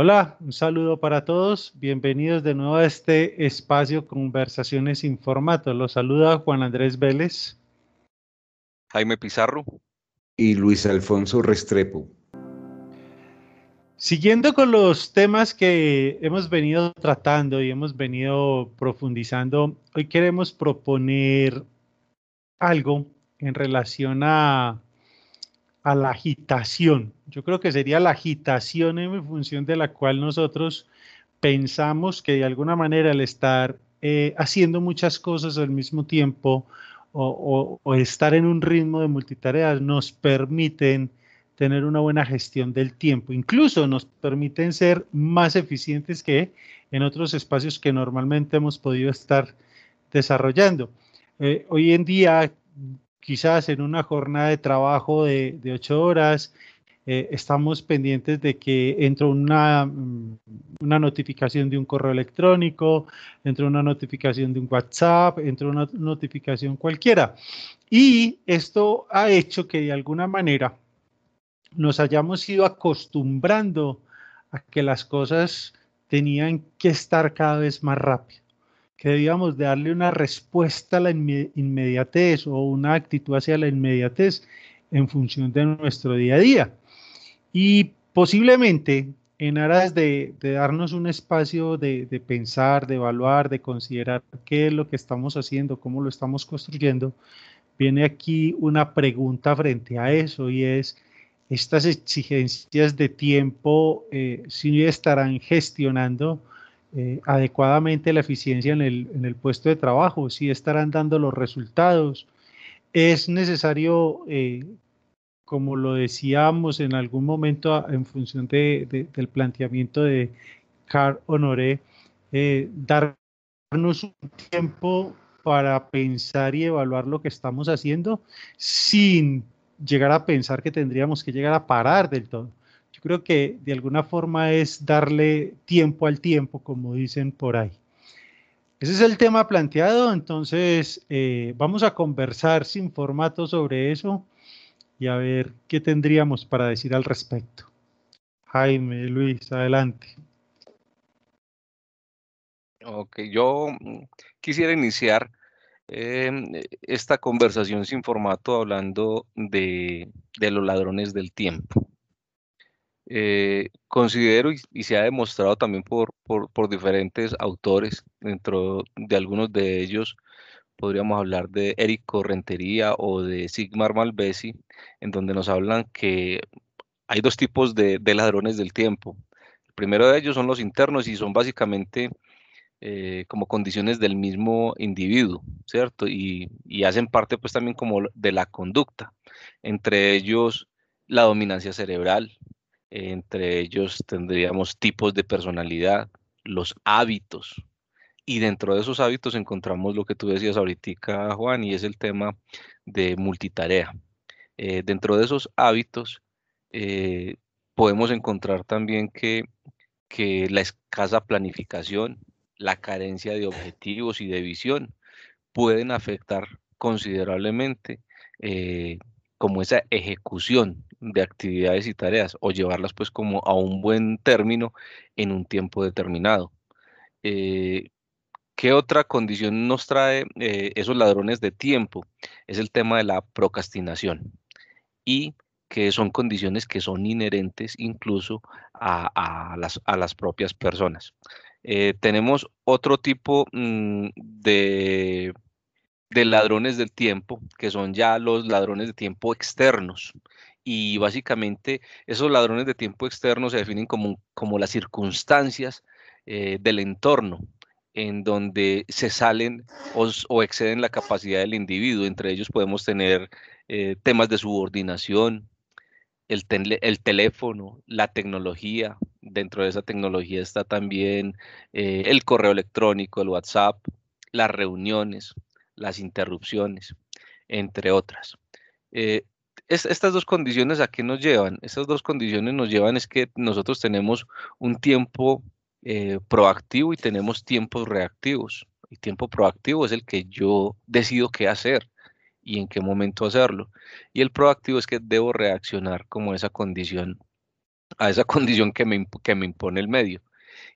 Hola, un saludo para todos. Bienvenidos de nuevo a este espacio Conversaciones sin formato. Los saluda Juan Andrés Vélez. Jaime Pizarro. Y Luis Alfonso Restrepo. Siguiendo con los temas que hemos venido tratando y hemos venido profundizando, hoy queremos proponer algo en relación a a la agitación. Yo creo que sería la agitación en función de la cual nosotros pensamos que de alguna manera el estar eh, haciendo muchas cosas al mismo tiempo o, estar en un ritmo de multitareas nos permiten tener una buena gestión del tiempo. Incluso nos permiten ser más eficientes que en otros espacios que normalmente hemos podido estar desarrollando. Eh, hoy en día quizás en una jornada de trabajo de, ocho horas, eh, estamos pendientes de que entre una, mm, una notificación de un correo electrónico, entre una notificación de un WhatsApp, entre una notificación cualquiera. Y esto ha hecho que de alguna manera nos hayamos ido acostumbrando a que las cosas tenían que estar cada vez más rápido que debíamos darle una respuesta a la inmediatez o una actitud hacia la inmediatez en función de nuestro día a día. Y posiblemente en aras de, darnos un espacio de, de, pensar, de evaluar, de considerar qué es lo que estamos haciendo, cómo lo estamos construyendo, viene aquí una pregunta frente a eso y es, estas exigencias de tiempo, eh, si estarán gestionando eh, adecuadamente la eficiencia en el, puesto de trabajo, si estarán dando los resultados. Es necesario, eh, como lo decíamos en algún momento en función del planteamiento de Carl Honoré, eh, darnos un tiempo para pensar y evaluar lo que estamos haciendo sin llegar a pensar que tendríamos que llegar a parar del todo. Yo creo que de alguna forma es darle tiempo al tiempo, como dicen por ahí. Ese es el tema planteado, entonces eh, vamos a conversar sin formato sobre eso y a ver qué tendríamos para decir al respecto. Jaime, Luis, adelante. Ok, yo mm, quisiera iniciar em, esta conversación sin formato hablando de los ladrones del tiempo. Eh, considero y, se ha demostrado también por, por, diferentes autores, dentro de algunos de ellos podríamos hablar de Eric Correntería o de Sigmar Malvesi, en donde nos hablan que hay dos tipos de, ladrones del tiempo. El primero de ellos son los internos y son básicamente eh, como condiciones del mismo individuo, ¿cierto? Y, y hacen parte pues también como de la conducta, entre ellos la dominancia cerebral, entre ellos tendríamos tipos de personalidad, los hábitos. Y dentro de esos hábitos encontramos lo que tú decías ahorita, Juan, y es el tema de multitarea. Eh, dentro de esos hábitos eh, podemos encontrar también que, que la escasa planificación, la carencia de objetivos y de visión pueden afectar considerablemente eh, como esa ejecución de actividades y tareas o llevarlas pues como a un buen término en un tiempo determinado. Eh, ¿Qué otra condición nos trae eh, esos ladrones de tiempo? Es el tema de la procrastinación y que son condiciones que son inherentes incluso a, las, a las, propias personas. Eh, tenemos otro tipo mm, de de ladrones del tiempo, que son ya los ladrones de tiempo externos. Y básicamente esos ladrones de tiempo externos se definen como, como las circunstancias eh, del entorno en donde se salen o, exceden la capacidad del individuo. Entre ellos podemos tener eh, temas de subordinación, el, el, teléfono, la tecnología. Dentro de esa tecnología está también eh, el correo electrónico, el WhatsApp, las reuniones, las interrupciones, entre otras. Estas dos condiciones a qué nos llevan? Estas dos condiciones nos llevan es que nosotros tenemos un tiempo eh, proactivo y tenemos tiempos reactivos. El tiempo proactivo es el que yo decido qué hacer y en qué momento hacerlo. Y el proactivo es que debo reaccionar como esa condición a esa condición que me, que me impone el medio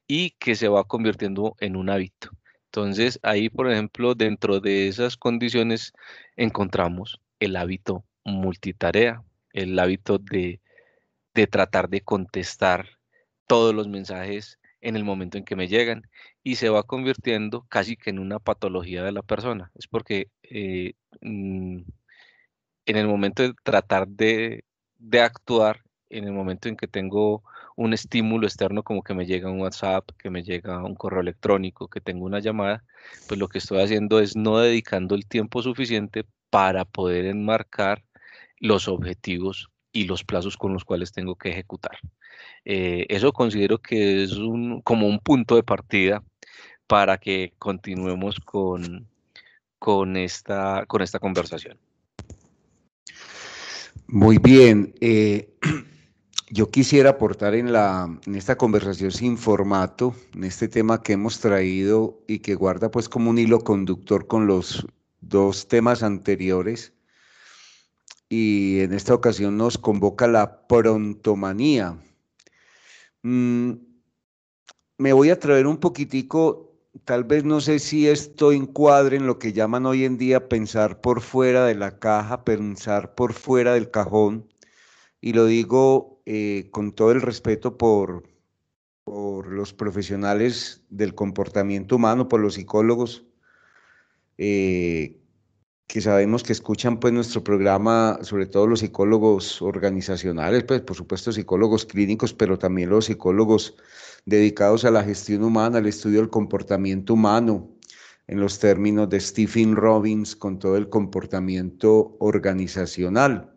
y que se va convirtiendo en un hábito. Entonces, ahí, por ejemplo, dentro de esas condiciones encontramos el hábito multitarea, el hábito de, de tratar de contestar todos los mensajes en el momento en que me llegan y se va convirtiendo casi que en una patología de la persona. Es porque eh, mm, en el momento de tratar de, de, actuar, en el momento en que tengo un estímulo externo como que me llega un WhatsApp, que me llega un correo electrónico, que tengo una llamada, pues lo que estoy haciendo es no dedicando el tiempo suficiente para poder enmarcar los objetivos y los plazos con los cuales tengo que ejecutar. Eh, eso considero que es un, como un punto de partida para que continuemos con, con, esta, con esta conversación. Muy bien. Eh, yo quisiera aportar en, la, en esta conversación sin formato, en este tema que hemos traído y que guarda pues como un hilo conductor con los dos temas anteriores. Y en esta ocasión nos convoca la prontomanía. Mm, me voy a traer un poquitico, tal vez no sé si esto encuadre en lo que llaman hoy en día pensar por fuera de la caja, pensar por fuera del cajón, y lo digo eh, con todo el respeto por, los profesionales del comportamiento humano, por los psicólogos, eh, que sabemos que escuchan pues nuestro programa, sobre todo los psicólogos organizacionales, pues por supuesto psicólogos clínicos, pero también los psicólogos dedicados a la gestión humana, al estudio del comportamiento humano, en los términos de Stephen Robbins, con todo el comportamiento organizacional.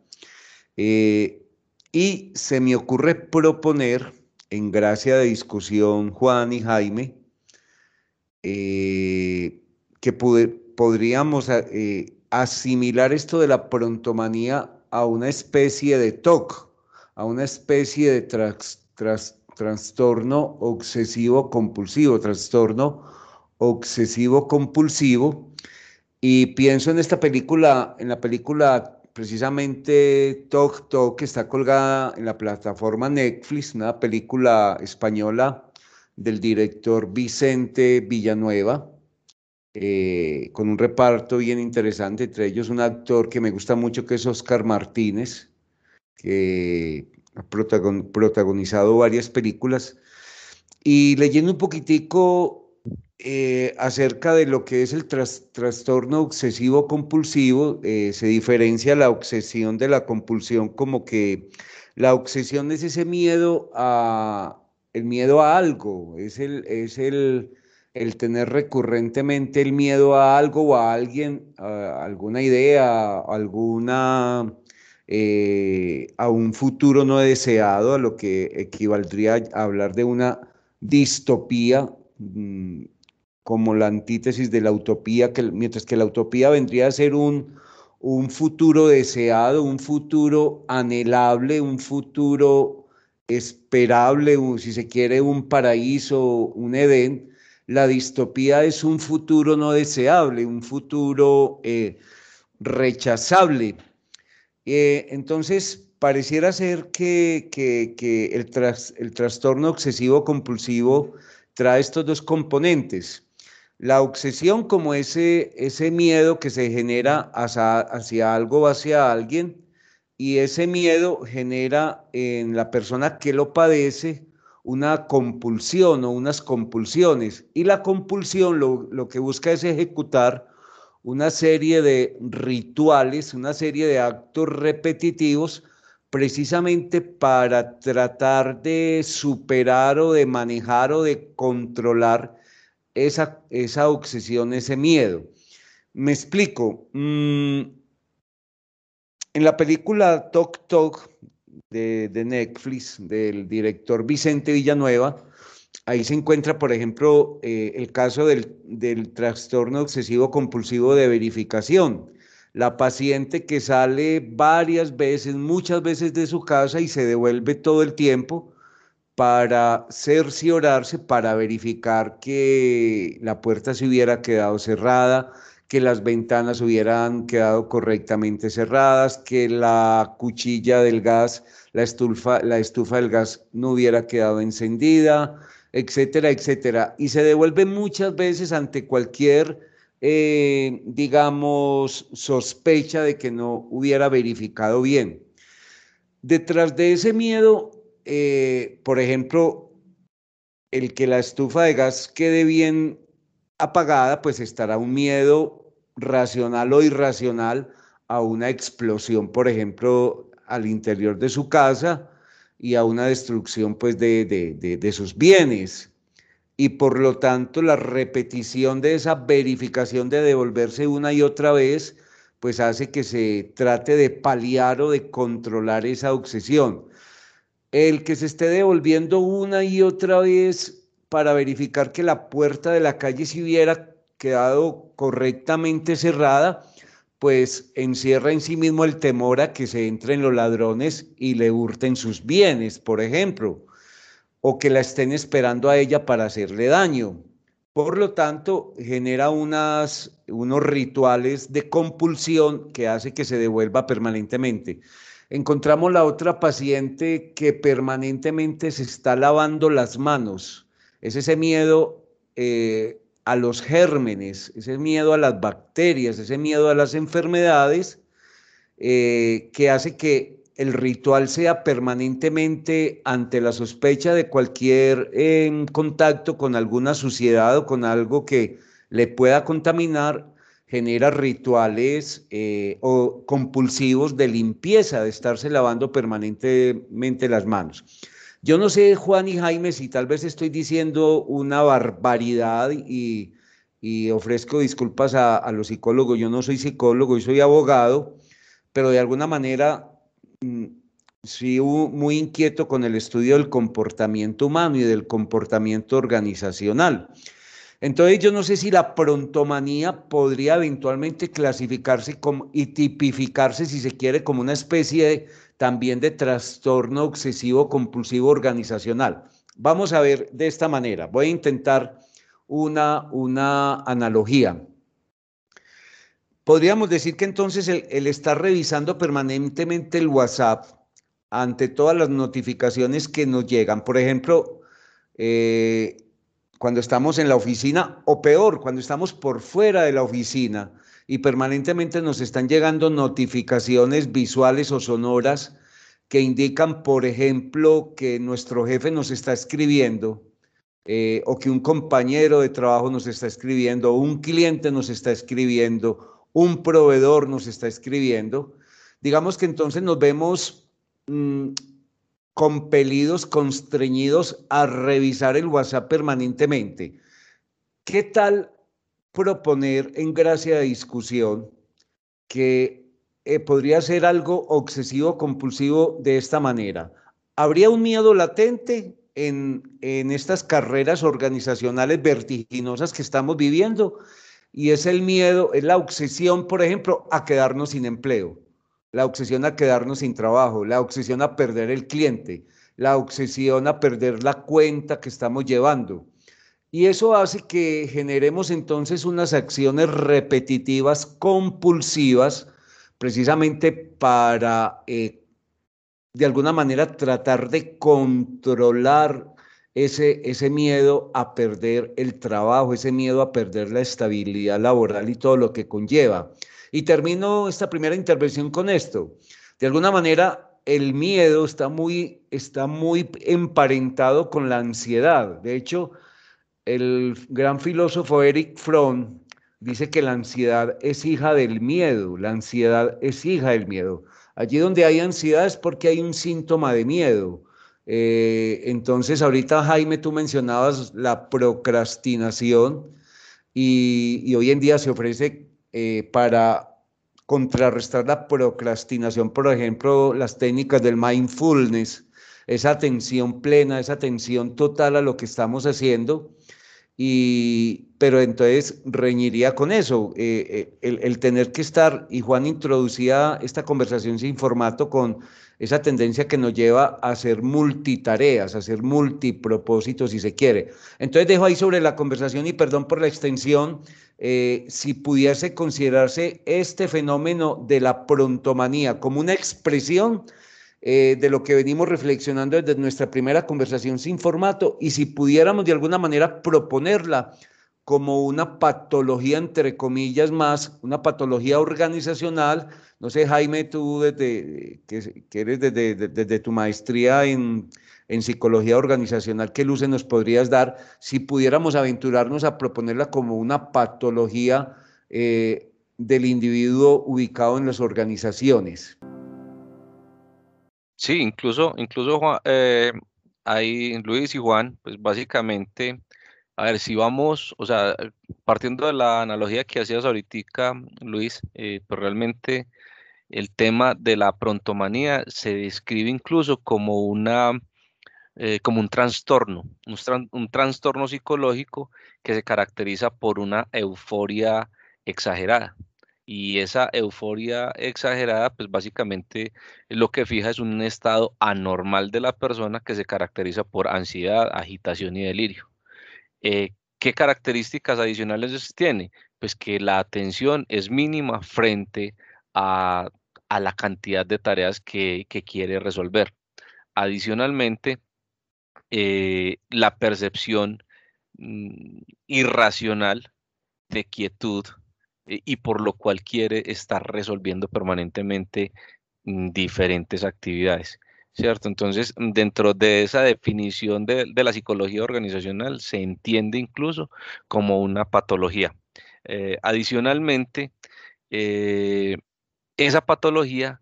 Eh, y se me ocurre proponer, en gracia de discusión, Juan y Jaime, eh, que podríamos eh, asimilar esto de la prontomanía a una especie de TOC, a una especie de trastorno obsesivo compulsivo, trastorno obsesivo compulsivo. Y pienso en esta película, en la película precisamente Tok Tok, que está colgada en la plataforma Netflix, una película española del director Vicente Villanueva. Eh, con un reparto bien interesante, entre ellos un actor que me gusta mucho que es Oscar Martínez, que ha protagonizado varias películas. Y leyendo un poquitico eh, acerca de lo que es el trastorno obsesivo compulsivo, eh, se diferencia la obsesión de la compulsión como que la obsesión es ese miedo a el miedo a algo, es el, es el el tener recurrentemente el miedo a algo o a alguien, a alguna idea, alguna, eh, a un futuro no deseado, a lo que equivaldría a hablar de una distopía, mm, como la antítesis de la utopía, que, mientras que la utopía vendría a ser un, un futuro deseado, un futuro anhelable, un futuro esperable, si se quiere, un paraíso, un Edén la distopía es un futuro no deseable, un futuro eh, rechazable. Eh, entonces, pareciera ser que, el, el, trastorno obsesivo compulsivo trae estos dos componentes. La obsesión como ese, ese miedo que se genera hacia, hacia algo o hacia alguien, y ese miedo genera en la persona que lo padece una compulsión o unas compulsiones. Y la compulsión lo, que busca es ejecutar una serie de rituales, una serie de actos repetitivos, precisamente para tratar de superar o de manejar o de controlar esa, esa obsesión, ese miedo. Me explico. Mm, en la película Tok Tok de, Netflix del director Vicente Villanueva. Ahí se encuentra, por ejemplo, eh, el caso del, del trastorno obsesivo compulsivo de verificación. La paciente que sale varias veces, muchas veces de su casa y se devuelve todo el tiempo para cerciorarse, para verificar que la puerta se hubiera quedado cerrada, que las ventanas hubieran quedado correctamente cerradas, que la cuchilla del gas, la estufa, la estufa del gas no hubiera quedado encendida, etcétera, etcétera. Y se devuelve muchas veces ante cualquier, eh, digamos, sospecha de que no hubiera verificado bien. Detrás de ese miedo, eh, por ejemplo, el que la estufa de gas quede bien apagada, pues estará un miedo racional o irracional a una explosión, por ejemplo, al interior de su casa y a una destrucción pues de, de, sus bienes. Y por lo tanto la repetición de esa verificación de devolverse una y otra vez pues hace que se trate de paliar o de controlar esa obsesión. El que se esté devolviendo una y otra vez para verificar que la puerta de la calle si hubiera quedado correctamente cerrada, pues encierra en sí mismo el temor a que se entren los ladrones y le hurten sus bienes, por ejemplo, o que la estén esperando a ella para hacerle daño. Por lo tanto, genera unas, unos rituales de compulsión que hace que se devuelva permanentemente. Encontramos la otra paciente que permanentemente se está lavando las manos es ese miedo eh, a los gérmenes, ese miedo a las bacterias, ese miedo a las enfermedades, eh, que hace que el ritual sea permanentemente ante la sospecha de cualquier em, contacto con alguna suciedad o con algo que le pueda contaminar, genera rituales eh, o compulsivos de limpieza, de estarse lavando permanentemente las manos. Yo no sé, Juan y Jaime, si tal vez estoy diciendo una barbaridad y, ofrezco disculpas a, los psicólogos. Yo no soy psicólogo, yo soy abogado, pero de alguna manera mm, sí muy inquieto con el estudio del comportamiento humano y del comportamiento organizacional. Entonces yo no sé si la prontomanía podría eventualmente clasificarse y tipificarse, si se quiere, como una especie de también de trastorno obsesivo compulsivo organizacional. Vamos a ver de esta manera. Voy a intentar una, una analogía. Podríamos decir que entonces el, estar revisando permanentemente el WhatsApp ante todas las notificaciones que nos llegan, por ejemplo, eh, cuando estamos en la oficina o peor, cuando estamos por fuera de la oficina, y permanentemente nos están llegando notificaciones visuales o sonoras que indican, por ejemplo, que nuestro jefe nos está escribiendo eh, o que un compañero de trabajo nos está escribiendo, un cliente nos está escribiendo, un proveedor nos está escribiendo. Digamos que entonces nos vemos mm, compelidos, constreñidos a revisar el WhatsApp permanentemente. ¿Qué tal proponer en gracia de discusión que eh, podría ser algo obsesivo compulsivo de esta manera. ¿Habría un miedo latente en, en estas carreras organizacionales vertiginosas que estamos viviendo? Y es el miedo, es la obsesión, por ejemplo, a quedarnos sin empleo, la obsesión a quedarnos sin trabajo, la obsesión a perder el cliente, la obsesión a perder la cuenta que estamos llevando y eso hace que generemos entonces unas acciones repetitivas, compulsivas, precisamente para, eh, de alguna manera, tratar de controlar ese, ese miedo a perder el trabajo, ese miedo a perder la estabilidad laboral y todo lo que conlleva. Y termino esta primera intervención con esto. De alguna manera, el miedo está muy, está muy emparentado con la ansiedad. De hecho, el gran filósofo Eric Fromm dice que la ansiedad es hija del miedo, la ansiedad es hija del miedo. Allí donde hay ansiedad es porque hay un síntoma de miedo. Eh, entonces, ahorita Jaime, tú mencionabas la procrastinación y, hoy en día se ofrece eh, para contrarrestar la procrastinación, por ejemplo, las técnicas del mindfulness, esa atención plena, esa atención total a lo que estamos haciendo y, pero entonces reñiría con eso, eh, eh, el, tener que estar, y Juan introducía esta conversación sin formato con esa tendencia que nos lleva a hacer multitareas, a hacer multipropósitos si se quiere. Entonces dejo ahí sobre la conversación y perdón por la extensión, eh, si pudiese considerarse este fenómeno de la prontomanía como una expresión eh, de lo que venimos reflexionando desde nuestra primera conversación sin formato y si pudiéramos de alguna manera proponerla como una patología, entre comillas, más, una patología organizacional. No sé, Jaime, tú desde que, eres desde, tu maestría en, psicología organizacional, ¿qué luces nos podrías dar si pudiéramos aventurarnos a proponerla como una patología eh, del individuo ubicado en las organizaciones? Sí, incluso, incluso Juan, eh, ahí Luis y Juan, pues básicamente, a ver, si vamos, o sea, partiendo de la analogía que hacías ahorita, Luis, eh, pues realmente el tema de la prontomanía se describe incluso como una, eh, como un trastorno, un trastorno psicológico que se caracteriza por una euforia exagerada y esa euforia exagerada, pues básicamente lo que fija es un estado anormal de la persona que se caracteriza por ansiedad, agitación y delirio. Eh, ¿Qué características adicionales tiene? Pues que la atención es mínima frente a, la cantidad de tareas que, quiere resolver. Adicionalmente, eh, la percepción mm, irracional de quietud y por lo cual quiere estar resolviendo permanentemente mm, diferentes actividades. ¿Cierto? Entonces, dentro de esa definición de, la psicología organizacional se entiende incluso como una patología. Eh, adicionalmente, eh, esa patología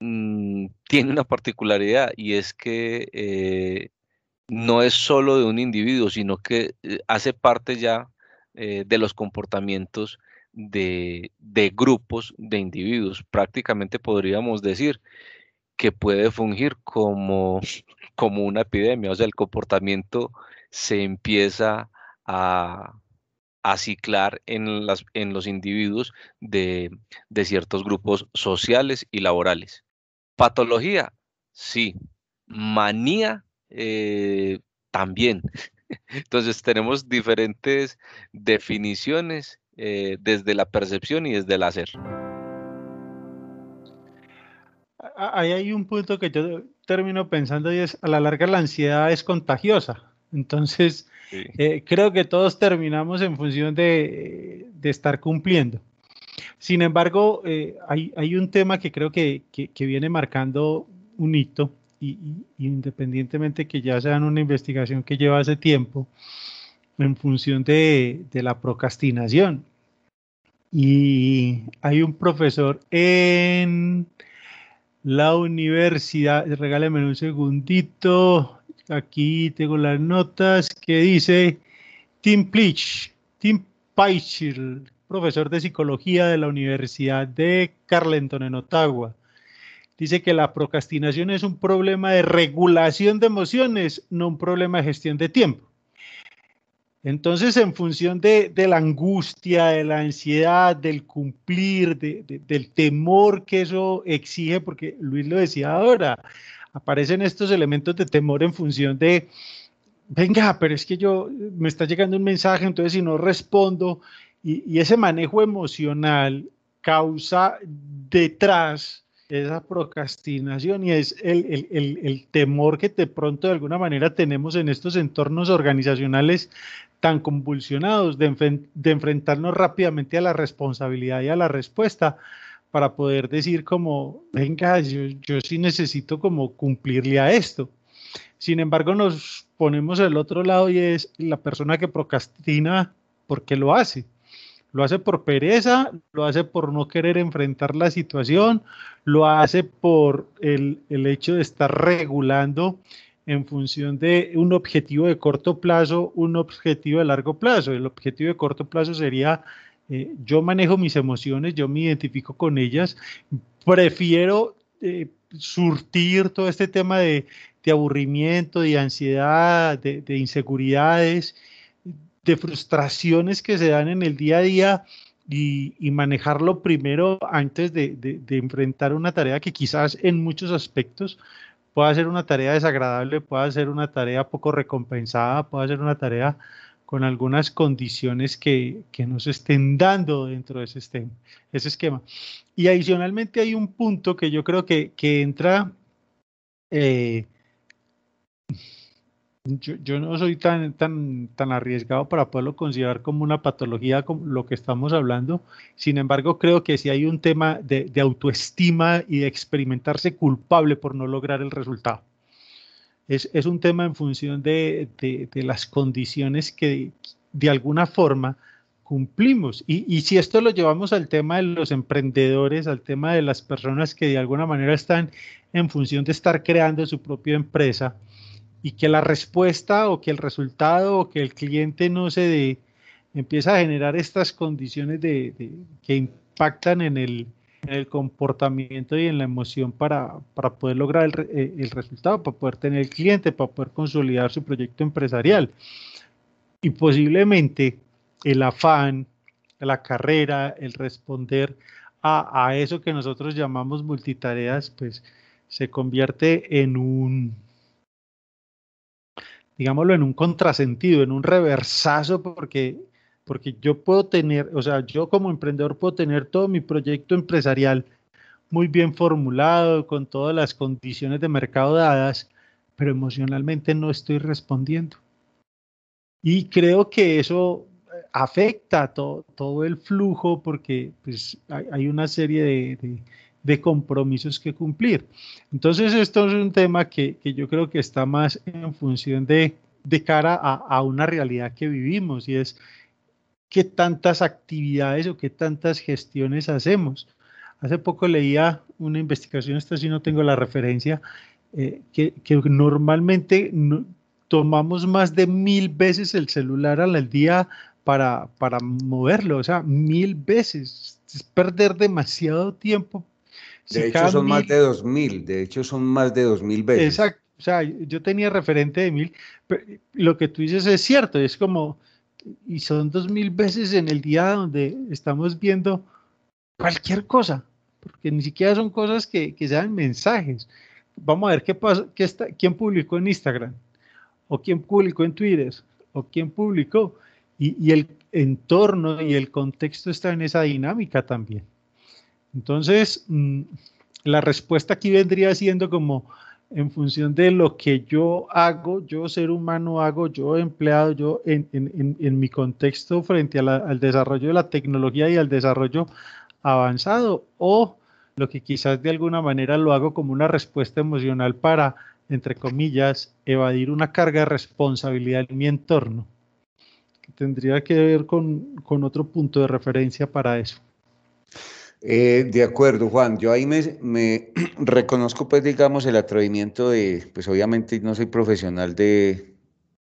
mm, tiene una particularidad y es que no es solo de un individuo, sino que hace parte ya de los comportamientos de, grupos de individuos. Prácticamente podríamos decir que puede fungir como, como una epidemia, o sea, el comportamiento se empieza a, ciclar en, las, en los individuos de, ciertos grupos sociales y laborales. Patología, sí. Manía, eh, también. Entonces tenemos diferentes definiciones eh, desde la percepción y desde el hacer. Ahí hay un punto que yo termino pensando y es, a la larga la ansiedad es contagiosa. Entonces, eh, creo que todos terminamos en función de, estar cumpliendo. Sin embargo, eh, hay, un tema que creo que, viene marcando un hito, y, independientemente que ya sea una investigación que lleva hace tiempo, en función de, la procrastinación. Y hay un profesor en la universidad, regáleme un segundito, aquí tengo las notas, que dice Tim Plitch, Tim Paichil, profesor de psicología de la Universidad de Carleton en Ottawa. Dice que la procrastinación es un problema de regulación de emociones, no un problema de gestión de tiempo. Entonces, en función de, la angustia, de la ansiedad, del cumplir, del temor que eso exige, porque Luis lo decía ahora, aparecen estos elementos de temor en función de, venga, pero es que yo me está llegando un mensaje, entonces si no respondo, y, ese manejo emocional causa detrás esa procrastinación y es el, temor que de pronto de alguna manera tenemos en estos entornos organizacionales tan convulsionados de, enfrentarnos rápidamente a la responsabilidad y a la respuesta para poder decir como, venga, yo, yo sí necesito como cumplirle a esto. Sin embargo, nos ponemos el otro lado y es la persona que procrastina porque lo hace. Lo hace por pereza, lo hace por no querer enfrentar la situación, lo hace por el, el hecho de estar regulando en función de un objetivo de corto plazo, un objetivo de largo plazo. El objetivo de corto plazo sería, eh, yo manejo mis emociones, yo me identifico con ellas, prefiero eh, surtir todo este tema de, aburrimiento, de ansiedad, de, inseguridades, de frustraciones que se dan en el día a día y, manejarlo primero antes de, de, enfrentar una tarea que quizás en muchos aspectos pueda ser una tarea desagradable, pueda ser una tarea poco recompensada, pueda ser una tarea con algunas condiciones que, que nos estén dando dentro de ese, ese esquema. Y adicionalmente hay un punto que yo creo que, que entra eh, yo, no soy tan, tan, tan arriesgado para poderlo considerar como una patología como lo que estamos hablando. Sin embargo, creo que si hay un tema de, autoestima y de experimentarse culpable por no lograr el resultado. Es, es un tema en función de, de, las condiciones que de alguna forma cumplimos. Y, y, si esto lo llevamos al tema de los emprendedores, al tema de las personas que de alguna manera están en función de estar creando su propia empresa, y que la respuesta o que el resultado o que el cliente no se dé, empieza a generar estas condiciones de, que impactan en el, en el, comportamiento y en la emoción para, para poder lograr el, eh, el, resultado, para poder tener el cliente, para poder consolidar su proyecto empresarial. Y posiblemente el afán, la carrera, el responder a, a eso que nosotros llamamos multitareas, pues se convierte en un digámoslo, en un contrasentido, en un reversazo, porque, porque yo puedo tener, o sea, yo como emprendedor puedo tener todo mi proyecto empresarial muy bien formulado, con todas las condiciones de mercado dadas, pero emocionalmente no estoy respondiendo. Y creo que eso afecta todo, el flujo porque pues, hay, una serie de, compromisos que cumplir. Entonces, esto es un tema que, que yo creo que está más en función de, de cara a, a, una realidad que vivimos y es qué tantas actividades o qué tantas gestiones hacemos. Hace poco leía una investigación, esta sí no tengo la referencia, eh, que, que, normalmente tomamos más de mil veces el celular al día para, para moverlo, o sea, mil veces. Es perder demasiado tiempo de hecho, son más de dos mil, de hecho, son más de dos mil veces. Exacto, o sea, yo tenía referente de mil, pero lo que tú dices es cierto, es como, y son dos mil veces en el día donde estamos viendo cualquier cosa, porque ni siquiera son cosas que, que sean mensajes. Vamos a ver qué pasa, qué está, quién publicó en Instagram, o quién publicó en Twitter, o quién publicó, y, y el entorno y el contexto está en esa dinámica también. Entonces, mm, la respuesta aquí vendría siendo como en función de lo que yo hago, yo ser humano hago, yo empleado, yo en, mi contexto frente al desarrollo de la tecnología y al desarrollo avanzado, o lo que quizás de alguna manera lo hago como una respuesta emocional para, entre comillas, evadir una carga de responsabilidad en mi entorno, que tendría que ver con, con otro punto de referencia para eso. Eh, de acuerdo, Juan. Yo ahí me, reconozco, pues, digamos, el atrevimiento de, pues, obviamente no soy profesional de,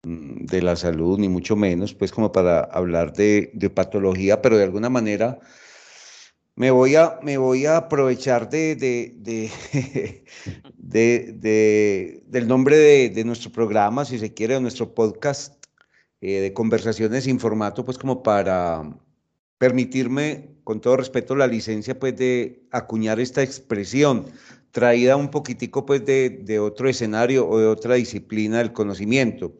mm, de la salud, ni mucho menos, pues, como para hablar de, patología, pero de alguna manera me voy a, me voy a aprovechar de, de, del nombre de, nuestro programa, si se quiere, de nuestro podcast eh, de conversaciones sin formato, pues, como para permitirme, con todo respeto, la licencia pues de acuñar esta expresión, traída un poquitico pues de, otro escenario o de otra disciplina del conocimiento.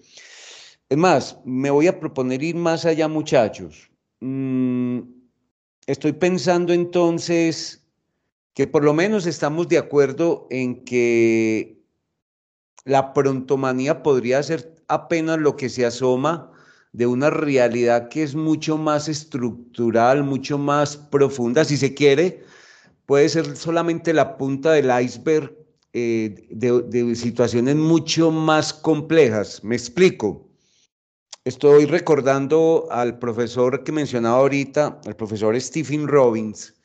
Es más, me voy a proponer ir más allá, muchachos. Mm, estoy pensando entonces que por lo menos estamos de acuerdo en que la prontomanía podría ser apenas lo que se asoma de una realidad que es mucho más estructural, mucho más profunda, si se quiere, puede ser solamente la punta del iceberg eh, de, situaciones mucho más complejas. Me explico. Estoy recordando al profesor que mencionaba ahorita, al profesor Stephen Robbins,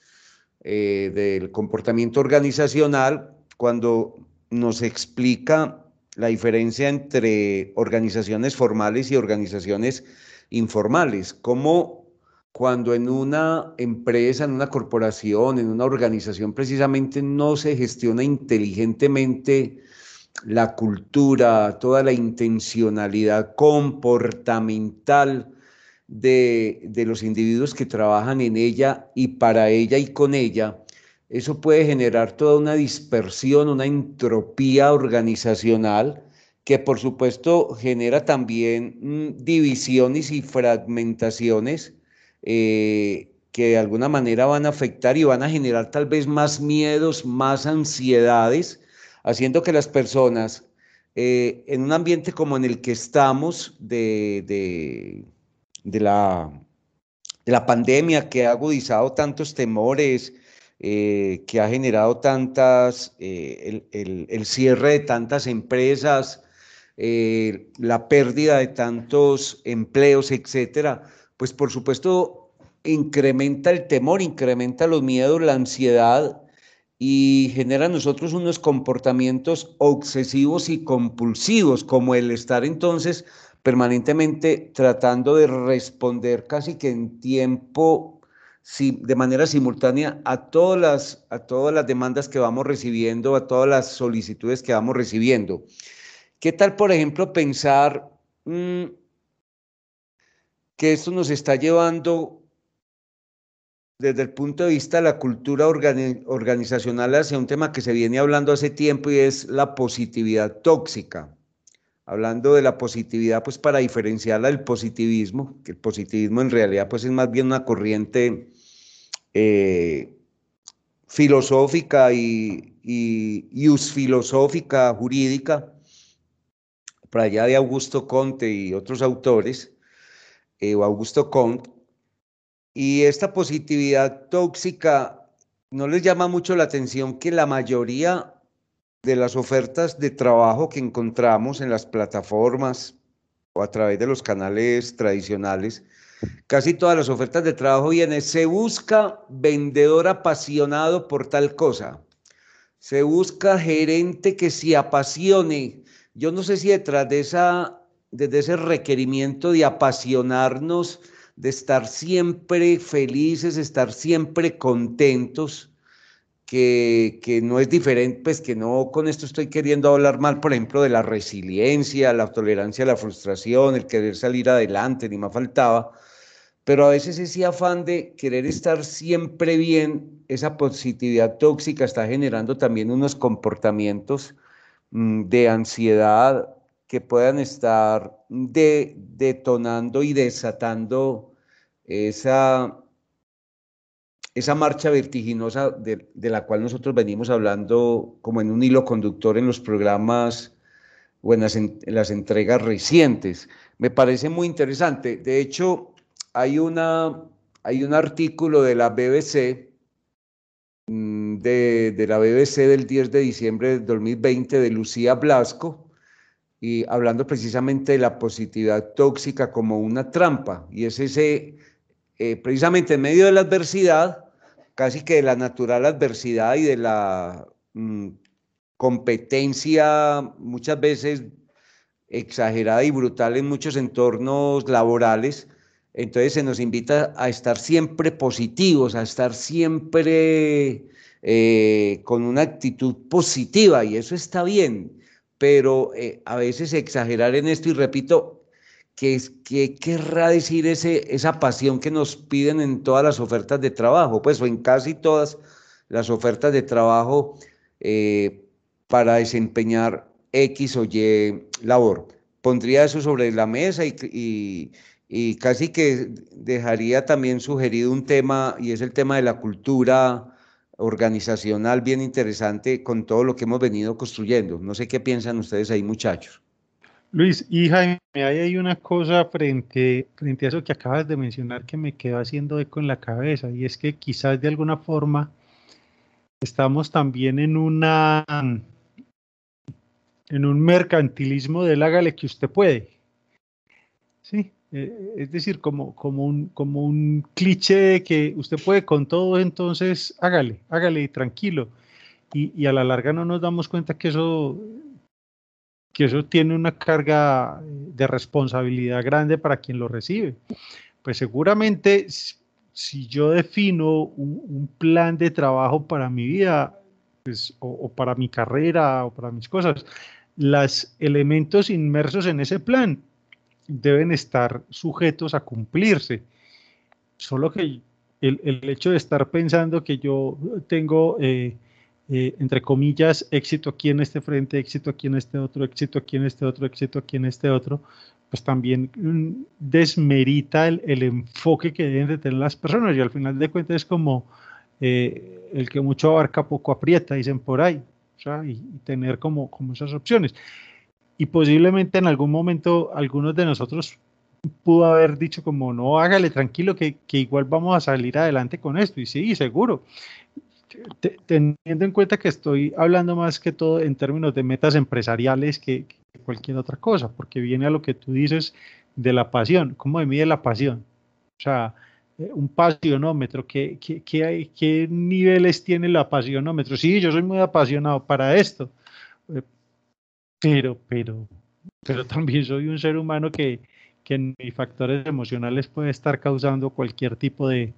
eh, del comportamiento organizacional, cuando nos explica la diferencia entre organizaciones formales y organizaciones informales. Como cuando en una empresa, en una corporación, en una organización precisamente no se gestiona inteligentemente la cultura, toda la intencionalidad comportamental de, de los individuos que trabajan en ella y para ella y con ella, eso puede generar toda una dispersión, una entropía organizacional que por supuesto genera también mm, divisiones y fragmentaciones eh, que de alguna manera van a afectar y van a generar tal vez más miedos, más ansiedades, haciendo que las personas eh, en un ambiente como en el que estamos de, de, la, de la pandemia que ha agudizado tantos temores, eh, que ha generado tantas, el, el, cierre de tantas empresas, eh, la pérdida de tantos empleos, etcétera, pues por supuesto incrementa el temor, incrementa los miedos, la ansiedad y genera en nosotros unos comportamientos obsesivos y compulsivos, como el estar entonces permanentemente tratando de responder casi que en tiempo, de manera simultánea a todas, las, a todas las demandas que vamos recibiendo, a todas las solicitudes que vamos recibiendo. ¿Qué tal, por ejemplo, pensar mm, que esto nos está llevando desde el punto de vista de la cultura organizacional hacia un tema que se viene hablando hace tiempo y es la positividad tóxica? Hablando de la positividad, pues para diferenciarla del positivismo, que el positivismo en realidad pues es más bien una corriente eh, filosófica y, y, filosófica, jurídica, para allá de Augusto Conte y otros autores, eh, o Augusto Comte, y esta positividad tóxica no les llama mucho la atención que la mayoría de las ofertas de trabajo que encontramos en las plataformas o a través de los canales tradicionales, casi todas las ofertas de trabajo vienen, se busca vendedor apasionado por tal cosa, se busca gerente que se apasione. Yo no sé si detrás de, esa, desde ese requerimiento de apasionarnos, de estar siempre felices, estar siempre contentos, que, que, no es diferente, pues que no con esto estoy queriendo hablar mal, por ejemplo, de la resiliencia, la tolerancia a la frustración, el querer salir adelante, ni más faltaba, pero a veces ese afán de querer estar siempre bien, esa positividad tóxica está generando también unos comportamientos Mm, de ansiedad que puedan estar de, detonando y desatando esa, esa marcha vertiginosa de, la cual nosotros venimos hablando como en un hilo conductor en los programas o en las, en las entregas recientes. Me parece muy interesante. De hecho, hay, una, hay un artículo de la BBC Mm, de, la BBC del 10 de diciembre del 2020 de Lucía Blasco, y hablando precisamente de la positividad tóxica como una trampa. Y es ese, eh, precisamente en medio de la adversidad, casi que de la natural adversidad y de la mm, competencia muchas veces exagerada y brutal en muchos entornos laborales, entonces se nos invita a estar siempre positivos, a estar siempre eh, con una actitud positiva y eso está bien, pero eh, a veces exagerar en esto y repito, ¿qué, qué querrá decir ese, esa pasión que nos piden en todas las ofertas de trabajo? Pues en casi todas las ofertas de trabajo eh, para desempeñar X o Y labor. Pondría eso sobre la mesa y casi que dejaría también sugerido un tema, y es el tema de la cultura organizacional bien interesante con todo lo que hemos venido construyendo. No sé qué piensan ustedes ahí, muchachos. Luis, y Jaime, hay una cosa frente, frente a eso que acabas de mencionar que me quedó haciendo eco en la cabeza, y es que quizás de alguna forma estamos también en una en un mercantilismo del hágale que usted puede. Sí, eh, es decir, como, como, un, como un cliché de que usted puede con todo, entonces hágale, hágale tranquilo. Y, a la larga no nos damos cuenta que eso, que eso tiene una carga de responsabilidad grande para quien lo recibe. Pues seguramente si yo defino un, plan de trabajo para mi vida, pues, o, o para mi carrera, o para mis cosas, los elementos inmersos en ese plan deben estar sujetos a cumplirse. Solo que el, hecho de estar pensando que yo tengo, eh, eh, entre comillas, éxito aquí en este frente, éxito aquí en este otro, éxito aquí en este otro, éxito aquí en este otro, pues también mm, desmerita el, enfoque que deben de tener las personas y al final de cuentas es como eh, el que mucho abarca poco aprieta, dicen por ahí, o sea, y, tener como, como esas opciones. Y posiblemente en algún momento algunos de nosotros pudo haber dicho como, no, hágale tranquilo, que, que igual vamos a salir adelante con esto. Y sí, seguro. Teniendo en cuenta que estoy hablando más que todo en términos de metas empresariales que, cualquier otra cosa, porque viene a lo que tú dices de la pasión. ¿Cómo me mide la pasión? O sea, eh, un pasionómetro, ¿qué, qué, ¿qué niveles tiene el apasionómetro? Sí, yo soy muy apasionado para esto, eh, pero, pero, pero también soy un ser humano que, que en mis factores emocionales puede estar causando cualquier tipo de,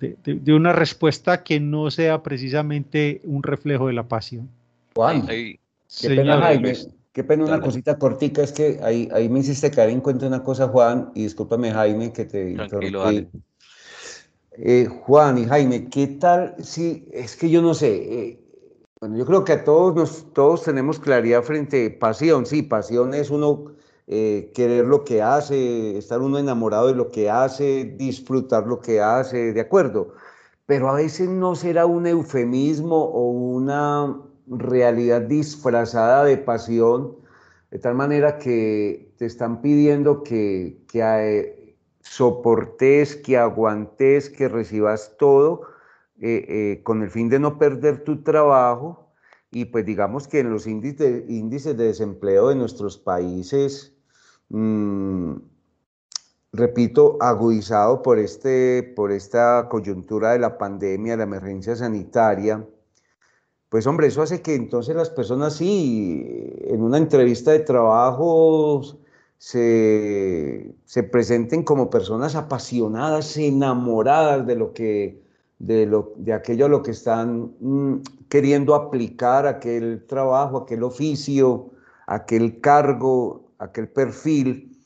de, una respuesta que no sea precisamente un reflejo de la pasión. Juan, qué pena, Jaime, qué pena una cosita cortica, es que ahí, ahí me hiciste caer en cuenta una cosa, Juan, y discúlpame, Jaime, que te interrumpí. Eh, Juan y Jaime, ¿qué tal si, es que yo no sé, eh, bueno, yo creo que a todos, nos, todos tenemos claridad frente a pasión, sí, pasión es uno eh, querer lo que hace, estar uno enamorado de lo que hace, disfrutar lo que hace, de acuerdo. Pero a veces no será un eufemismo o una realidad disfrazada de pasión, de tal manera que te están pidiendo que, que eh, soportes, que aguantes, que recibas todo eh, con el fin de no perder tu trabajo. Y pues digamos que en los índices, índices de desempleo de nuestros países, Mm, repito, agudizado por, este, por esta coyuntura de la pandemia, la emergencia sanitaria, pues hombre, eso hace que entonces las personas sí, en una entrevista de trabajo, se, se presenten como personas apasionadas, enamoradas de lo que, de, lo, de aquello a lo que están mm, queriendo aplicar, aquel trabajo, aquel oficio, aquel cargo, aquel perfil,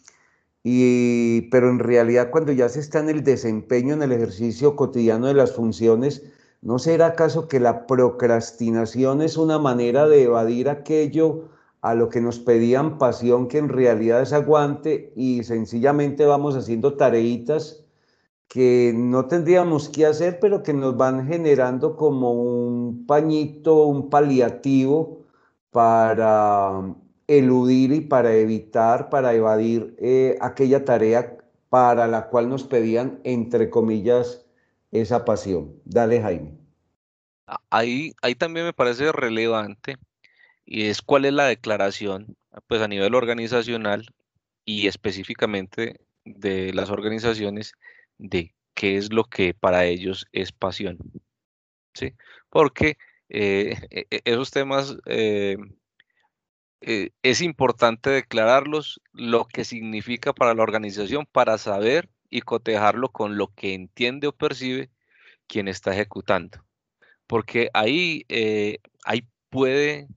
y, pero en realidad cuando ya se está en el desempeño, en el ejercicio cotidiano de las funciones, ¿no será acaso que la procrastinación es una manera de evadir aquello a lo que nos pedían pasión, que en realidad es aguante y sencillamente vamos haciendo tareitas que no tendríamos que hacer, pero que nos van generando como un pañito, un paliativo para eludir y para evitar, para evadir eh, aquella tarea para la cual nos pedían, entre comillas, esa pasión. Dale, Jaime. Ahí, ahí también me parece relevante y es cuál es la declaración, pues a nivel organizacional y específicamente de las organizaciones de qué es lo que para ellos es pasión. ¿sí? Porque eh, e, e, esos temas eh, eh, es importante declararlos, lo que significa para la organización, para saber y cotejarlo con lo que entiende o percibe quien está ejecutando. Porque ahí, ahí puede,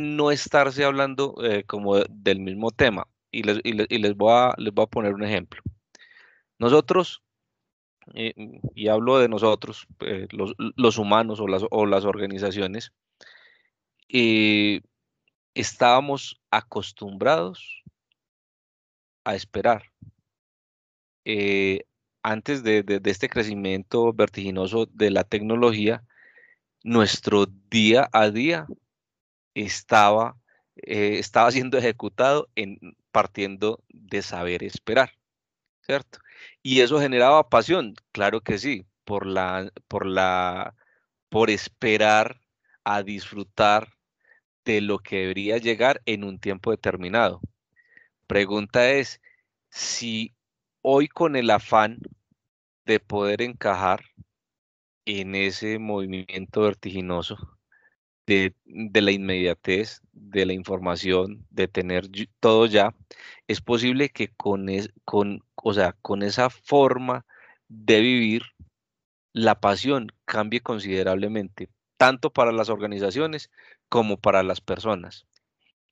no estarse hablando como del mismo tema. Y les, voy, a, les voy a poner un ejemplo. Nosotros, y hablo de nosotros, los, humanos o las, organizaciones, estábamos acostumbrados a esperar. Eh, antes de, este crecimiento vertiginoso de la tecnología, nuestro día a día estaba, eh, estaba siendo ejecutado en, partiendo de saber esperar, ¿cierto? Y eso generaba pasión, claro que sí, por la, por la, por esperar a disfrutar de lo que debería llegar en un tiempo determinado. Pregunta es, si hoy con el afán de poder encajar en ese movimiento vertiginoso de, la inmediatez, de la información, de tener todo ya, es posible que con, con, o sea, con esa forma de vivir, la pasión cambie considerablemente, tanto para las organizaciones como para las personas.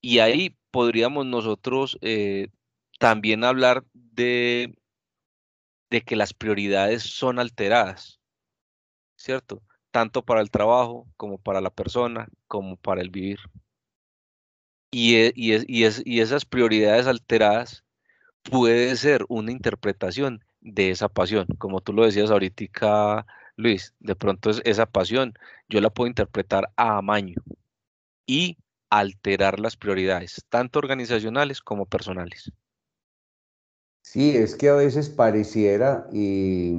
Y ahí podríamos nosotros eh, también hablar de, de que las prioridades son alteradas, ¿cierto? Tanto para el trabajo como para la persona, como para el vivir. Y, e, y, es, y esas prioridades alteradas puede ser una interpretación de esa pasión, como tú lo decías ahorita, Luis, de pronto es esa pasión, yo la puedo interpretar a amaño y alterar las prioridades, tanto organizacionales como personales. Sí, es que a veces pareciera y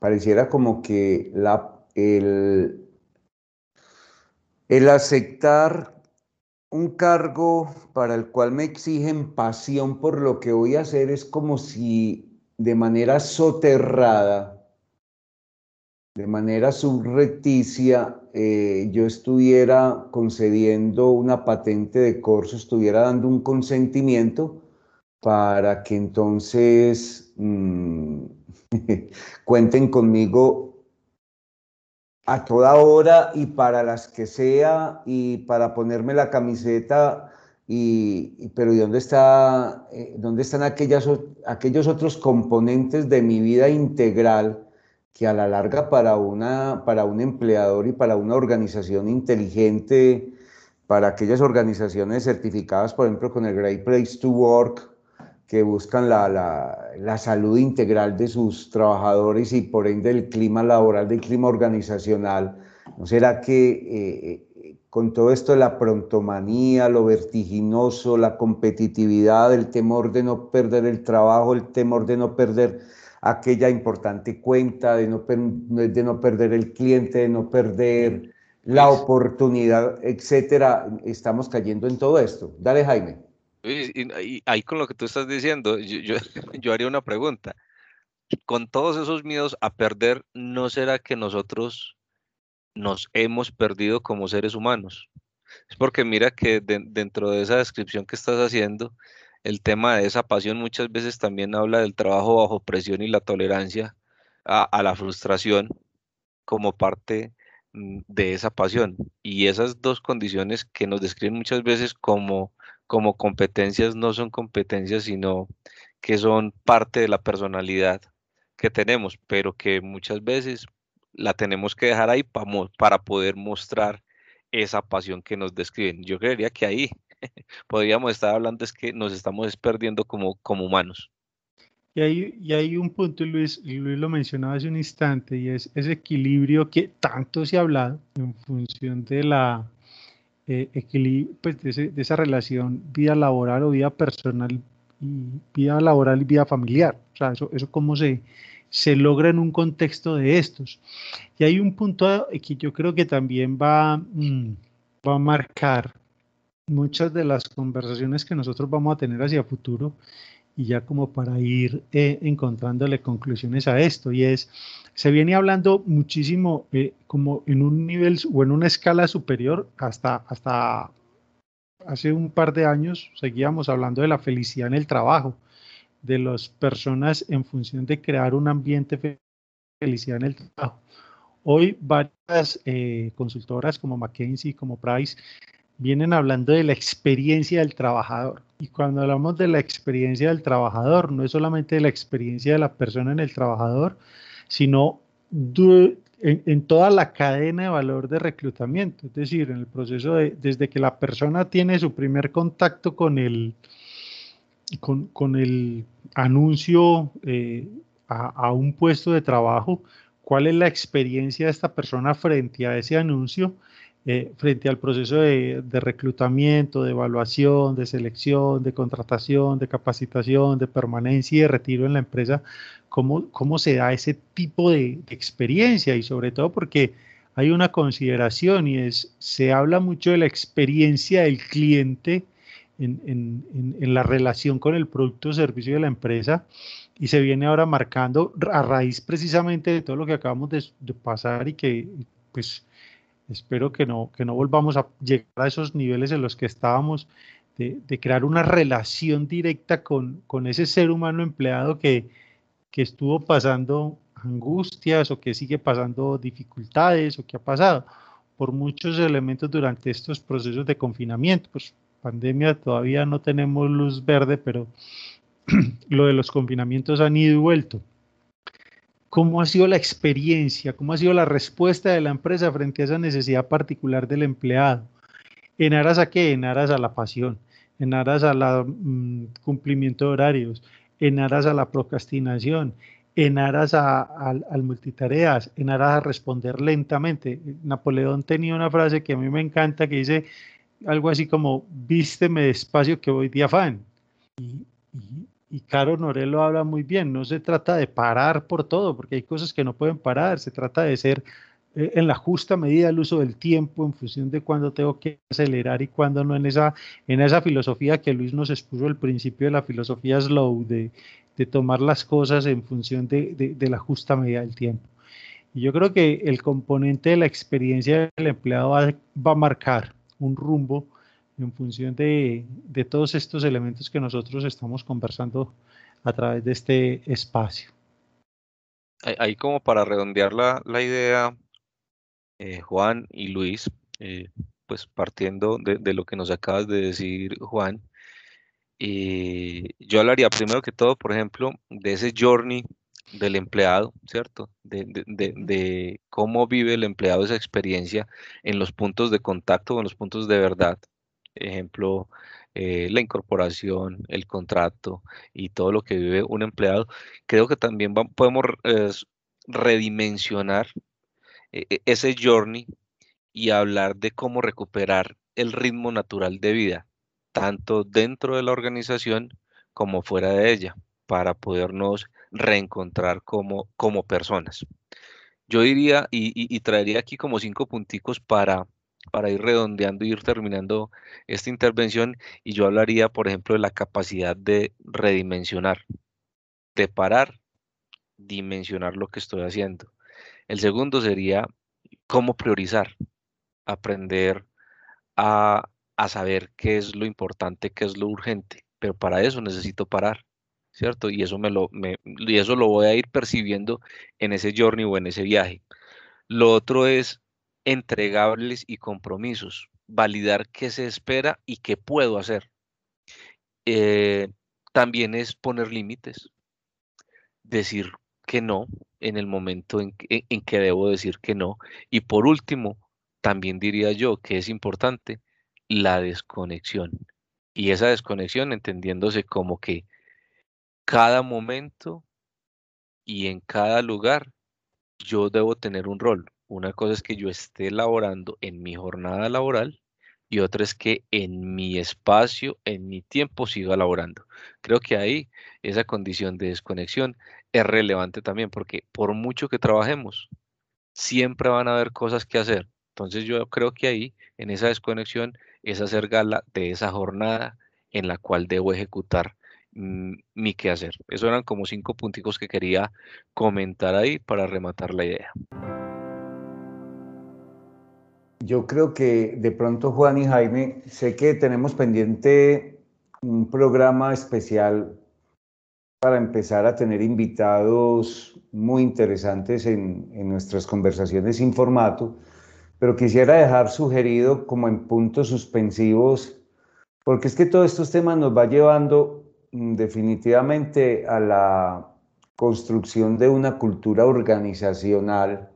pareciera como que la, el, el aceptar un cargo para el cual me exigen pasión por lo que voy a hacer es como si de manera soterrada, de manera subrepticia, eh, yo estuviera concediendo una patente de corso, estuviera dando un consentimiento para que entonces mm, cuenten conmigo a toda hora y para las que sea y para ponerme la camiseta y, pero ¿y dónde está eh, dónde están aquellos otros componentes de mi vida integral que a la larga para una para un empleador y para una organización inteligente para aquellas organizaciones certificadas por ejemplo con el Great Place to Work que buscan la, la, la, salud integral de sus trabajadores y por ende el clima laboral, del clima organizacional. ¿No será que eh, eh, con todo esto de la prontomanía, lo vertiginoso, la competitividad, el temor de no perder el trabajo, el temor de no perder aquella importante cuenta, de no, de no perder el cliente, de no perder la oportunidad, etcétera, estamos cayendo en todo esto. Dale, Jaime. Y, ahí con lo que tú estás diciendo, yo, yo, haría una pregunta. Con todos esos miedos a perder, ¿no será que nosotros nos hemos perdido como seres humanos? Es porque mira que dentro de esa descripción que estás haciendo, el tema de esa pasión muchas veces también habla del trabajo bajo presión y la tolerancia a, a la frustración como parte mm, de esa pasión. Y esas dos condiciones que nos describen muchas veces como como competencias no son competencias, sino que son parte de la personalidad que tenemos, pero que muchas veces la tenemos que dejar ahí para, para poder mostrar esa pasión que nos describen. Yo creería que ahí podríamos estar hablando es que nos estamos perdiendo como, como humanos. Y hay, y hay un punto, Luis, Luis lo mencionaba hace un instante, y es ese equilibrio que tanto se ha hablado en función de la, eh, equilibrio, pues de, esa relación vida laboral o vida personal y vida laboral y vida familiar. O sea, eso, eso cómo se, se logra en un contexto de estos. Y hay un punto que yo creo que también va, mm, va a marcar muchas de las conversaciones que nosotros vamos a tener hacia futuro y ya como para ir eh, encontrándole conclusiones a esto, y es, se viene hablando muchísimo eh, como en un nivel o en una escala superior, hasta, hasta hace un par de años seguíamos hablando de la felicidad en el trabajo, de las personas en función de crear un ambiente de felicidad en el trabajo. Hoy varias eh, consultoras como McKinsey, como Price, vienen hablando de la experiencia del trabajador. Y cuando hablamos de la experiencia del trabajador, no es solamente de la experiencia de la persona en el trabajador, sino en, toda la cadena de valor de reclutamiento. Es decir, en el proceso de, desde que la persona tiene su primer contacto con el, con, el anuncio eh, a, a un puesto de trabajo, cuál es la experiencia de esta persona frente a ese anuncio eh, frente al proceso de, reclutamiento, de evaluación, de selección, de contratación, de capacitación, de permanencia y de retiro en la empresa, cómo, cómo se da ese tipo de, experiencia y sobre todo porque hay una consideración y es, se habla mucho de la experiencia del cliente en, en, en, la relación con el producto o servicio de la empresa y se viene ahora marcando a raíz precisamente de todo lo que acabamos de, de pasar y que pues Espero que no, que no volvamos a llegar a esos niveles en los que estábamos, de, crear una relación directa con, con, ese ser humano empleado que, que estuvo pasando angustias o que sigue pasando dificultades o que ha pasado por muchos elementos durante estos procesos de confinamiento. Pues pandemia todavía no tenemos luz verde, pero lo de los confinamientos han ido y vuelto. ¿Cómo ha sido la experiencia? ¿Cómo ha sido la respuesta de la empresa frente a esa necesidad particular del empleado? ¿En aras a qué? En aras a la pasión, en aras al mm, cumplimiento de horarios, en aras a la procrastinación, en aras al multitareas, en aras a responder lentamente. Napoleón tenía una frase que a mí me encanta que dice algo así como, vísteme despacio que voy de afán. Y Caro Norelo habla muy bien, no se trata de parar por todo, porque hay cosas que no pueden parar, se trata de ser eh, en la justa medida el uso del tiempo en función de cuándo tengo que acelerar y cuándo no, en esa, en esa filosofía que Luis nos expuso al principio de la filosofía slow, de, de tomar las cosas en función de, de, la justa medida del tiempo. Y yo creo que el componente de la experiencia del empleado va, va a marcar un rumbo en función de, todos estos elementos que nosotros estamos conversando a través de este espacio. Ahí como para redondear la, idea, eh, Juan y Luis, eh, pues partiendo de, lo que nos acabas de decir, Juan, eh, yo hablaría primero que todo, por ejemplo, de ese journey del empleado, ¿cierto? De, de, cómo vive el empleado esa experiencia en los puntos de contacto, en los puntos de verdad, ejemplo, eh, la incorporación, el contrato y todo lo que vive un empleado, creo que también podemos redimensionar eh, e, ese journey y hablar de cómo recuperar el ritmo natural de vida, tanto dentro de la organización como fuera de ella, para podernos reencontrar como, como personas. Yo diría y, y traería aquí como cinco punticos para, para ir redondeando y ir terminando esta intervención y yo hablaría, por ejemplo, de la capacidad de redimensionar, de parar, dimensionar lo que estoy haciendo. El segundo sería cómo priorizar, aprender a, saber qué es lo importante, qué es lo urgente, pero para eso necesito parar. ¿Cierto? Y eso, me lo, y eso lo voy a ir percibiendo en ese journey o en ese viaje. Lo otro es entregables y compromisos, validar qué se espera y qué puedo hacer. Eh, también es poner límites, decir que no en el momento en, en, que debo decir que no. Y por último, también diría yo que es importante la desconexión. Y esa desconexión entendiéndose como que cada momento y en cada lugar yo debo tener un rol. Una cosa es que yo esté laborando en mi jornada laboral y otra es que en mi espacio, en mi tiempo siga laborando. Creo que ahí esa condición de desconexión es relevante también porque por mucho que trabajemos, siempre van a haber cosas que hacer. Entonces yo creo que ahí, en esa desconexión, es hacer gala de esa jornada en la cual debo ejecutar mm, mi quehacer. Esos eran como cinco punticos que quería comentar ahí para rematar la idea. Yo creo que de pronto Juan y Jaime, sé que tenemos pendiente un programa especial para empezar a tener invitados muy interesantes en, nuestras conversaciones sin formato, pero quisiera dejar sugerido como en puntos suspensivos, porque es que todos estos temas nos va llevando mm, definitivamente a la construcción de una cultura organizacional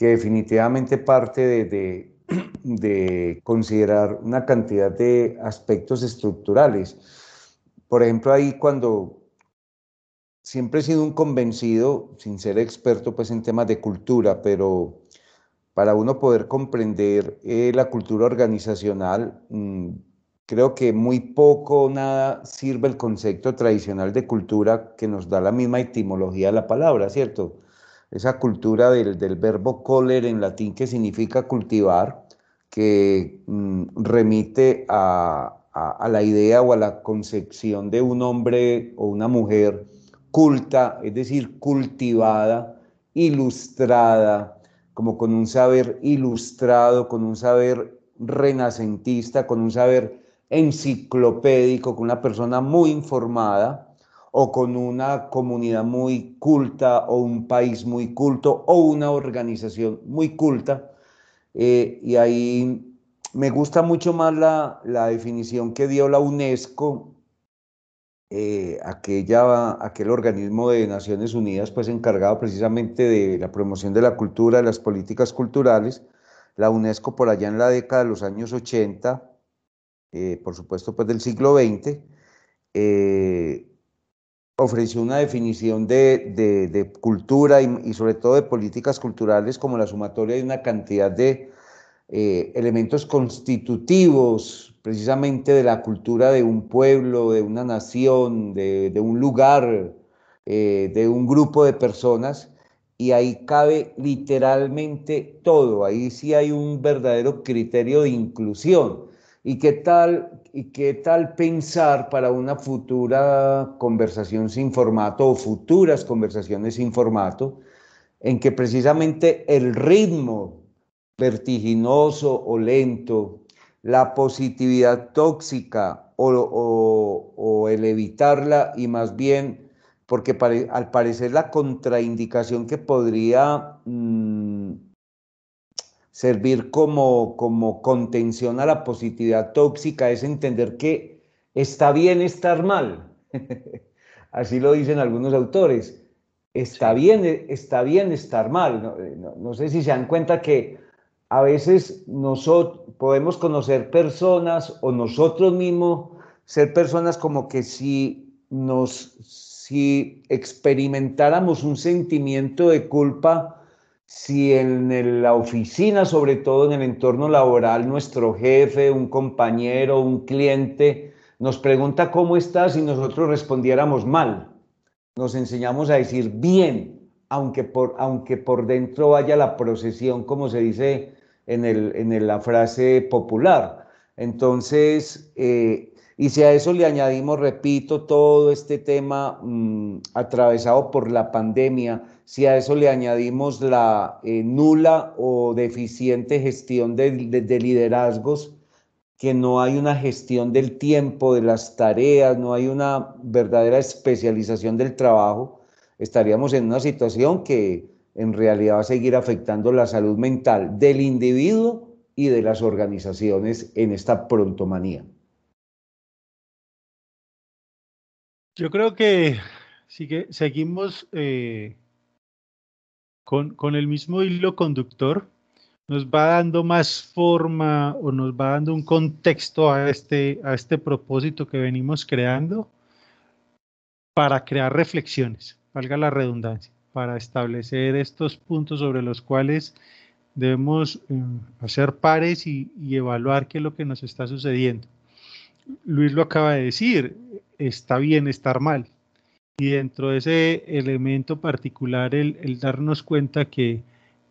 que definitivamente parte de, de, considerar una cantidad de aspectos estructurales. Por ejemplo, ahí cuando siempre he sido un convencido, sin ser experto pues en temas de cultura, pero para uno poder comprender eh, la cultura organizacional, mm, creo que muy poco o nada sirve el concepto tradicional de cultura que nos da la misma etimología de la palabra, ¿cierto? Esa cultura del, verbo coler en latín que significa cultivar, que mm, remite a, la idea o a la concepción de un hombre o una mujer culta, es decir, cultivada, ilustrada, como con un saber ilustrado, con un saber renacentista, con un saber enciclopédico, con una persona muy informada, o con una comunidad muy culta o un país muy culto o una organización muy culta. Eh, y ahí me gusta mucho más la, definición que dio la UNESCO, eh, aquella, aquel organismo de Naciones Unidas, pues encargado precisamente de la promoción de la cultura, de las políticas culturales, la UNESCO por allá en la década de los años 80, eh, por supuesto pues del siglo XX, ofreció una definición de, cultura y, sobre todo de políticas culturales como la sumatoria de una cantidad de eh, elementos constitutivos precisamente de la cultura de un pueblo, de una nación, de, un lugar, eh, de un grupo de personas. Y ahí cabe literalmente todo, ahí sí hay un verdadero criterio de inclusión. ¿Y qué tal, y qué tal pensar para una futura conversación sin formato o futuras conversaciones sin formato en que precisamente el ritmo vertiginoso o lento, la positividad tóxica o, el evitarla y más bien porque al parecer la contraindicación que podría... Mm, servir como, como contención a la positividad tóxica es entender que está bien estar mal. Así lo dicen algunos autores. Está bien, está bien estar mal. No, sé si se dan cuenta que a veces nosotros podemos conocer personas o nosotros mismos ser personas como que si nos si experimentáramos un sentimiento de culpa si en la oficina, sobre todo en el entorno laboral, nuestro jefe, un compañero, un cliente, nos pregunta cómo estás y nosotros respondiéramos mal. Nos enseñamos a decir bien, aunque por, aunque por dentro vaya la procesión, como se dice en, la frase popular. Entonces, eh, y si a eso le añadimos, repito, todo este tema mm, atravesado por la pandemia, si a eso le añadimos la eh, nula o deficiente gestión de, liderazgos, que no hay una gestión del tiempo, de las tareas, no hay una verdadera especialización del trabajo, estaríamos en una situación que en realidad va a seguir afectando la salud mental del individuo y de las organizaciones en esta prontomanía. Yo creo que sigue, seguimos eh, con, el mismo hilo conductor, nos va dando más forma o nos va dando un contexto a este, a este propósito que venimos creando para crear reflexiones, valga la redundancia, para establecer estos puntos sobre los cuales debemos eh, hacer pares y, evaluar qué es lo que nos está sucediendo. Luis lo acaba de decir, está bien estar mal, y dentro de ese elemento particular, el, darnos cuenta que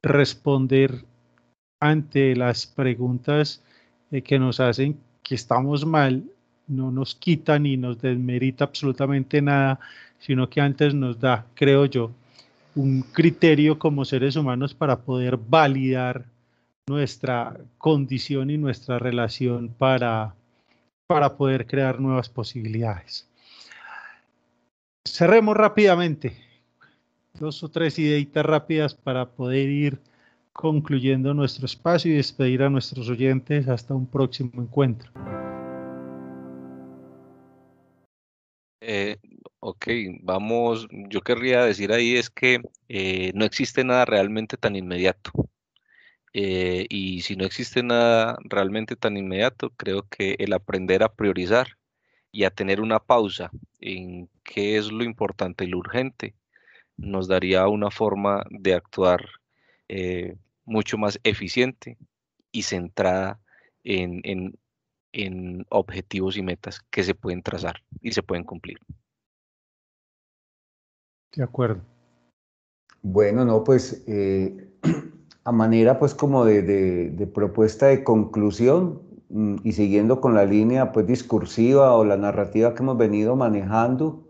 responder ante las preguntas eh, que nos hacen que estamos mal no nos quita ni nos desmerita absolutamente nada, sino que antes nos da, creo yo, un criterio como seres humanos para poder validar nuestra condición y nuestra relación para, para poder crear nuevas posibilidades. Cerremos rápidamente. Dos o tres ideitas rápidas para poder ir concluyendo nuestro espacio y despedir a nuestros oyentes hasta un próximo encuentro. Eh, ok, vamos, yo querría decir ahí es que eh, no existe nada realmente tan inmediato. Eh, y si no existe nada realmente tan inmediato, creo que el aprender a priorizar y a tener una pausa en qué es lo importante y lo urgente, nos daría una forma de actuar eh, mucho más eficiente y centrada en, en, objetivos y metas que se pueden trazar y se pueden cumplir. De acuerdo. Bueno, no, pues eh, a manera pues como de, de propuesta de conclusión, Mm, y siguiendo con la línea pues discursiva o la narrativa que hemos venido manejando,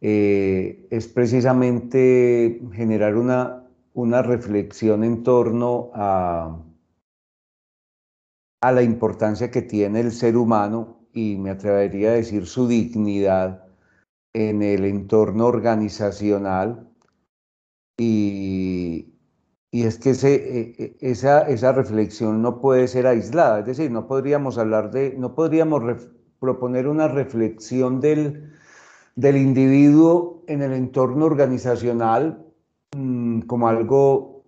eh, es precisamente generar una, una reflexión en torno a, a la importancia que tiene el ser humano y me atrevería a decir su dignidad en el entorno organizacional. Y, y es que e, e, esa, esa, reflexión no puede ser aislada, es decir, no podríamos hablar de, no podríamos proponer una reflexión del, del, individuo en el entorno organizacional mmm, como algo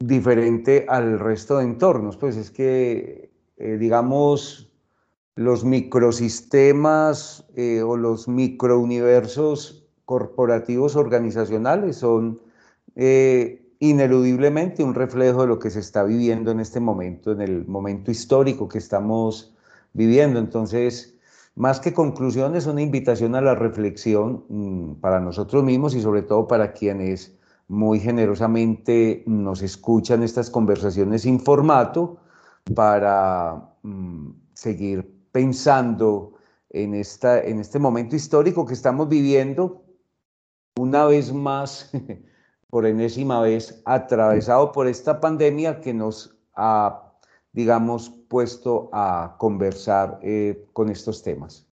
diferente al resto de entornos, pues es que, eh, digamos, los microsistemas eh, o los microuniversos corporativos organizacionales son eh, ineludiblemente un reflejo de lo que se está viviendo en este momento, en el momento histórico que estamos viviendo. Entonces, más que conclusiones, una invitación a la reflexión mm, para nosotros mismos y sobre todo para quienes muy generosamente nos escuchan estas conversaciones sin formato para mm, seguir pensando en, esta, en este momento histórico que estamos viviendo, una vez más, por enésima vez, atravesado por esta pandemia que nos ha, digamos, puesto a conversar eh, con estos temas.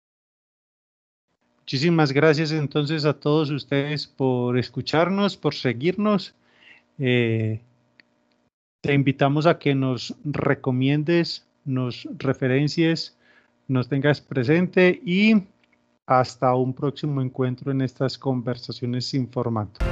Muchísimas gracias entonces a todos ustedes por escucharnos, por seguirnos. Eh, te invitamos a que nos recomiendes, nos referencies, nos tengas presente y hasta un próximo encuentro en estas conversaciones sin formato.